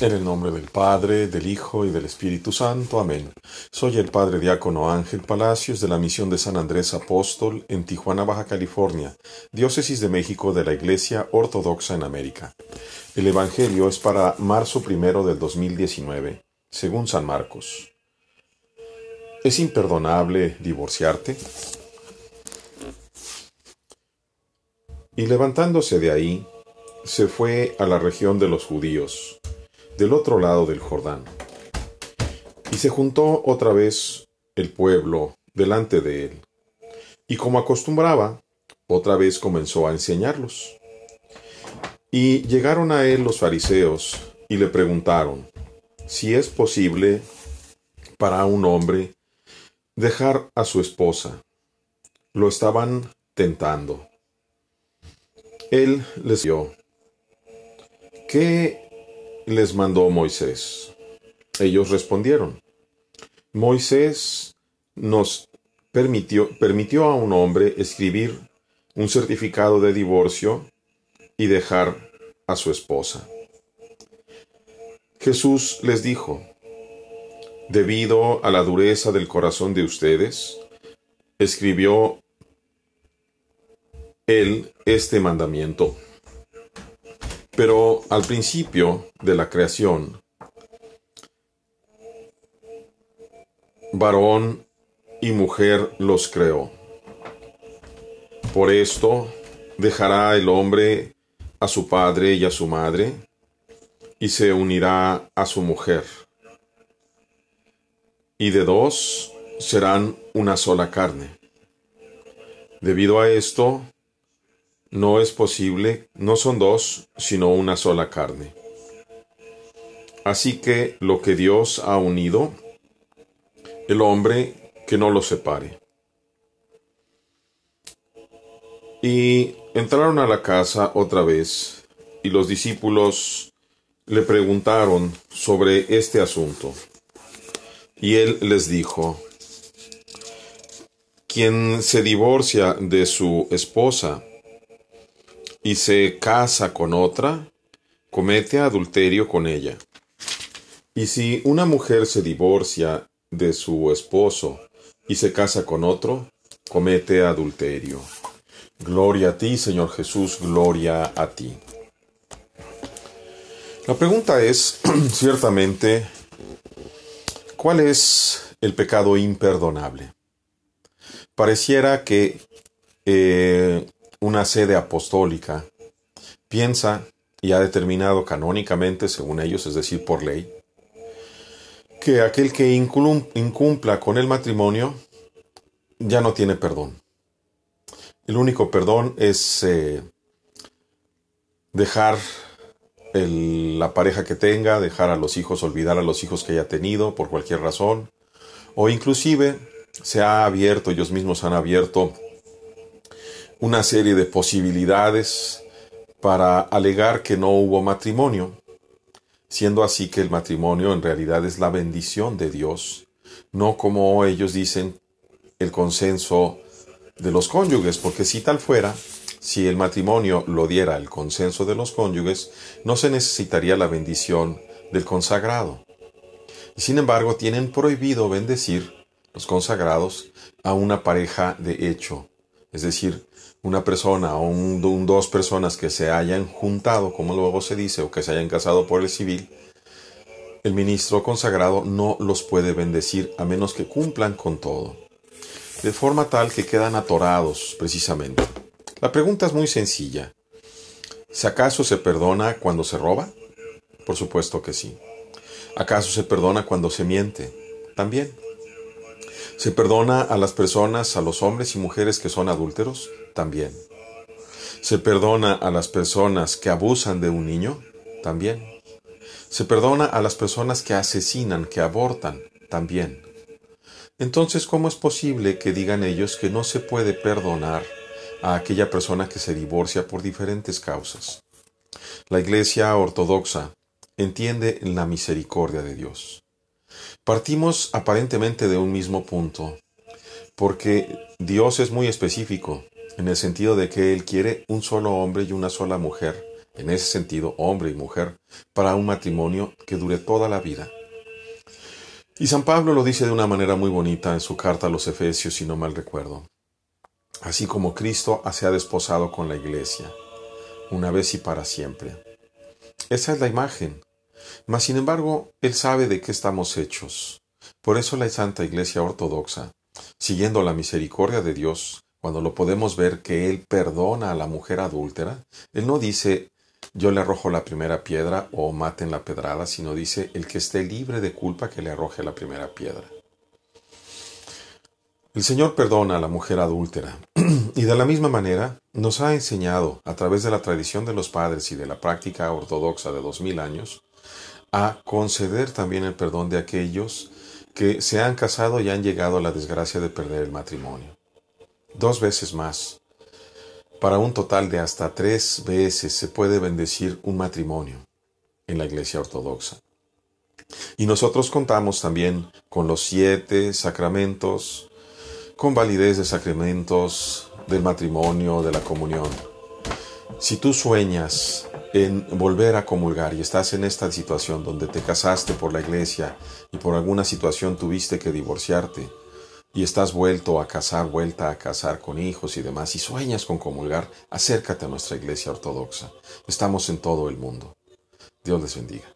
En el nombre del Padre, del Hijo y del Espíritu Santo. Amén. Soy el Padre Diácono Ángel Palacios de la Misión de San Andrés Apóstol en Tijuana, Baja California, Diócesis de México de la Iglesia Ortodoxa en América. El Evangelio es para marzo primero del 2019, según San Marcos. ¿Es imperdonable divorciarte? Y levantándose de ahí, se fue a la región de los judíos del otro lado del Jordán. Y se juntó otra vez el pueblo delante de él, y como acostumbraba, otra vez comenzó a enseñarlos. Y llegaron a él los fariseos y le preguntaron si es posible para un hombre dejar a su esposa. Lo estaban tentando. Él les dio, ¿qué les mandó Moisés? Ellos respondieron, Moisés nos permitió, permitió a un hombre escribir un certificado de divorcio y dejar a su esposa. Jesús les dijo, debido a la dureza del corazón de ustedes, escribió él este mandamiento. Pero al principio de la creación, varón y mujer los creó. Por esto dejará el hombre a su padre y a su madre, y se unirá a su mujer. Y de dos serán una sola carne. Debido a esto, no es posible, no son dos, sino una sola carne. Así que lo que Dios ha unido, el hombre que no lo separe. Y entraron a la casa otra vez, y los discípulos le preguntaron sobre este asunto. Y él les dijo, quien se divorcia de su esposa, y se casa con otra, comete adulterio con ella. Y si una mujer se divorcia de su esposo y se casa con otro, comete adulterio. Gloria a ti, Señor Jesús, gloria a ti. La pregunta es, ciertamente, ¿cuál es el pecado imperdonable? Pareciera que eh, una sede apostólica, piensa y ha determinado canónicamente, según ellos, es decir, por ley, que aquel que incumpla con el matrimonio ya no tiene perdón. El único perdón es eh, dejar la pareja que tenga, dejar a los hijos, olvidar a los hijos que haya tenido por cualquier razón, o inclusive se ha abierto, ellos mismos han abierto una serie de posibilidades para alegar que no hubo matrimonio, siendo así que el matrimonio en realidad es la bendición de Dios, no como ellos dicen el consenso de los cónyuges, porque si tal fuera, si el matrimonio lo diera el consenso de los cónyuges, no se necesitaría la bendición del consagrado. Y sin embargo, tienen prohibido bendecir los consagrados a una pareja de hecho, es decir, una persona o un, dos personas que se hayan juntado, como luego se dice, o que se hayan casado por el civil, el ministro consagrado no los puede bendecir a menos que cumplan con todo, de forma tal que quedan atorados precisamente. La pregunta es muy sencilla. ¿Si acaso se perdona cuando se roba? Por supuesto que sí. ¿Acaso se perdona cuando se miente? También. ¿Se perdona a las personas, a los hombres y mujeres que son adúlteros? También. ¿Se perdona a las personas que abusan de un niño? También. ¿Se perdona a las personas que asesinan, que abortan? También. Entonces, ¿cómo es posible que digan ellos que no se puede perdonar a aquella persona que se divorcia por diferentes causas? La Iglesia Ortodoxa entiende la misericordia de Dios. Partimos aparentemente de un mismo punto, porque Dios es muy específico, en el sentido de que Él quiere un solo hombre y una sola mujer en ese sentido, hombre y mujer, para un matrimonio que dure toda la vida. Y San Pablo lo dice de una manera muy bonita en su carta a los Efesios, si no mal recuerdo. Así como Cristo se ha desposado con la iglesia, una vez y para siempre. Esa es la imagen. Mas, sin embargo, Él sabe de qué estamos hechos. Por eso la Santa Iglesia Ortodoxa, siguiendo la misericordia de Dios, cuando lo podemos ver que Él perdona a la mujer adúltera, Él no dice yo le arrojo la primera piedra o maten la pedrada, sino dice el que esté libre de culpa que le arroje la primera piedra. El Señor perdona a la mujer adúltera y de la misma manera nos ha enseñado, a través de la tradición de los padres y de la práctica ortodoxa de dos mil años, a conceder también el perdón de aquellos que se han casado y han llegado a la desgracia de perder el matrimonio. Dos veces más, para un total de hasta tres veces se puede bendecir un matrimonio en la Iglesia Ortodoxa. Y nosotros contamos también con los siete sacramentos, con validez de sacramentos del matrimonio, de la comunión. Si tú sueñas en volver a comulgar y estás en esta situación donde te casaste por la iglesia y por alguna situación tuviste que divorciarte, y estás vuelto a casar, vuelta a casar con hijos y demás, y sueñas con comulgar, acércate a nuestra iglesia ortodoxa. Estamos en todo el mundo. Dios les bendiga.